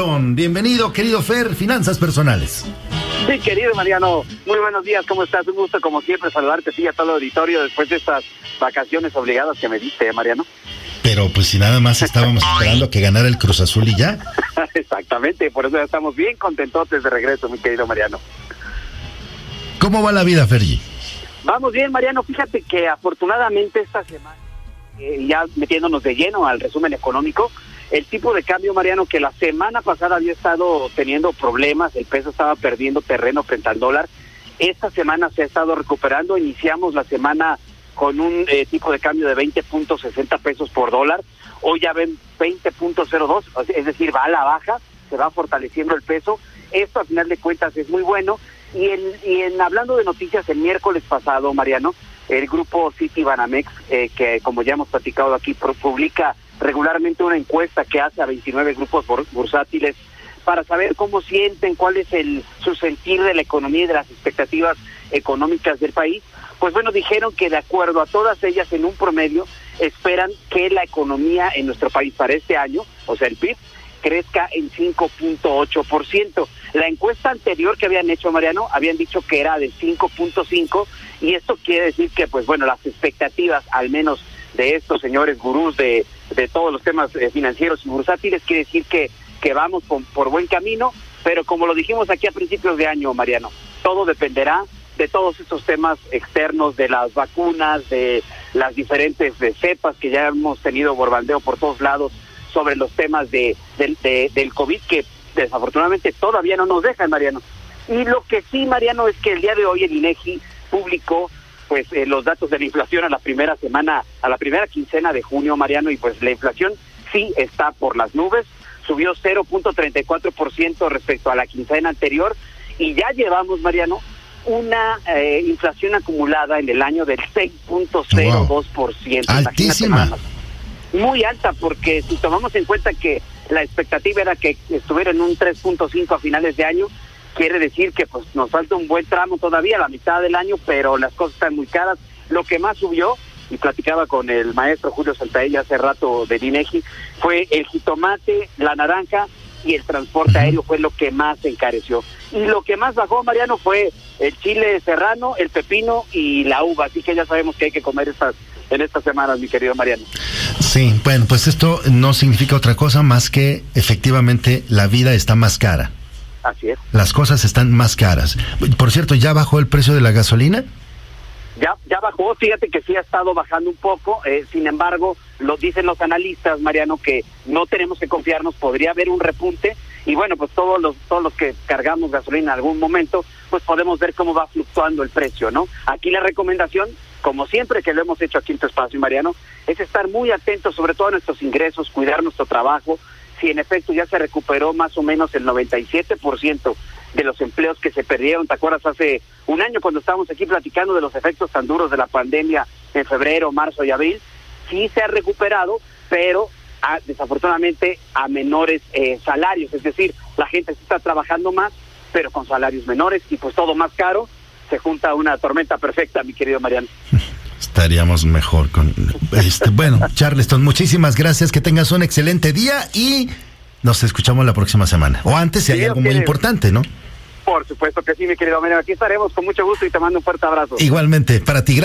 Bienvenido, querido Fer, Finanzas Personales. Sí, querido Mariano, muy buenos días, ¿cómo estás? Un gusto, como siempre, saludarte a a todo el auditorio después de estas vacaciones obligadas que me diste, Mariano. Pero pues si nada más estábamos esperando que ganara el Cruz Azul y ya. Exactamente, por eso ya estamos bien contentos de regreso, mi querido Mariano. ¿Cómo va la vida, Fergi? Vamos bien, Mariano. Fíjate que afortunadamente esta semana, eh, ya metiéndonos de lleno al resumen económico, el tipo de cambio, Mariano, que la semana pasada había estado teniendo problemas, el peso estaba perdiendo terreno frente al dólar, esta semana se ha estado recuperando. Iniciamos la semana con un eh, tipo de cambio de 20.60 pesos por dólar. Hoy ya ven 20.02, es decir, va a la baja, se va fortaleciendo el peso. Esto, a final de cuentas, es muy bueno. Y en, y en hablando de noticias, el miércoles pasado, Mariano, el grupo City Banamex, eh, que como ya hemos platicado aquí, publica regularmente una encuesta que hace a 29 grupos bursátiles para saber cómo sienten, cuál es el su sentir de la economía y de las expectativas económicas del país. Pues bueno, dijeron que de acuerdo a todas ellas en un promedio esperan que la economía en nuestro país para este año, o sea, el PIB, crezca en 5.8%. La encuesta anterior que habían hecho, Mariano, habían dicho que era de 5.5 y esto quiere decir que, pues bueno, las expectativas, al menos de estos señores gurús de, de todos los temas eh, financieros y bursátiles, quiere decir que, que vamos por buen camino, pero como lo dijimos aquí a principios de año, Mariano, todo dependerá de todos estos temas externos, de las vacunas, de las diferentes cepas que ya hemos tenido borbandeo por todos lados sobre los temas de, del COVID que desafortunadamente todavía no nos dejan, Mariano. Y lo que sí, Mariano, es que el día de hoy el INEGI publicó pues eh, los datos de la inflación a la primera semana, a la primera quincena de junio, Mariano, y pues la inflación sí está por las nubes, subió 0.34% respecto a la quincena anterior. Y ya llevamos, Mariano, una eh, inflación acumulada en el año del 6.02%. Altísima. muy alta porque si tomamos en cuenta que la expectativa era que estuviera en un 3.5 a finales de año, quiere decir que pues nos falta un buen tramo todavía, la mitad del año, pero las cosas están muy caras. Lo que más subió, y platicaba con el maestro Julio Saltaella hace rato de INEGI, fue el jitomate, la naranja y el transporte aéreo fue lo que más encareció. Y lo que más bajó, Mariano, fue el chile serrano, el pepino y la uva. Así que ya sabemos que hay que comer estas en estas semanas, mi querido Mariano. Sí, bueno, pues esto no significa otra cosa más que efectivamente la vida está más cara. Así es. Las cosas están más caras. Por cierto, ¿ya bajó el precio de la gasolina? Ya, ya bajó, fíjate que sí ha estado bajando un poco, eh, sin embargo, lo dicen los analistas, Mariano, que no tenemos que confiarnos, podría haber un repunte, y bueno, pues todos los, todos los que cargamos gasolina en algún momento, pues podemos ver cómo va fluctuando el precio, ¿no? Aquí la recomendación como siempre que lo hemos hecho aquí en tu espacio, Mariano, es estar muy atentos sobre todo a nuestros ingresos, cuidar nuestro trabajo. Si en efecto ya se recuperó más o menos el 97% de los empleos que se perdieron, ¿te acuerdas hace un año cuando estábamos aquí platicando de los efectos tan duros de la pandemia en febrero, marzo y abril? Sí se ha recuperado, pero desafortunadamente a menores eh, salarios, es decir, la gente está trabajando más, pero con salarios menores y pues todo más caro se junta una tormenta perfecta, mi querido Mariano. Estaríamos mejor con... Este, bueno, Charleston, muchísimas gracias, que tengas un excelente día y nos escuchamos la próxima semana. O antes, si hay algo muy importante, ¿no? Por supuesto que sí, mi querido Mariano. Aquí estaremos con mucho gusto y te mando un fuerte abrazo. Igualmente, para ti, gracias.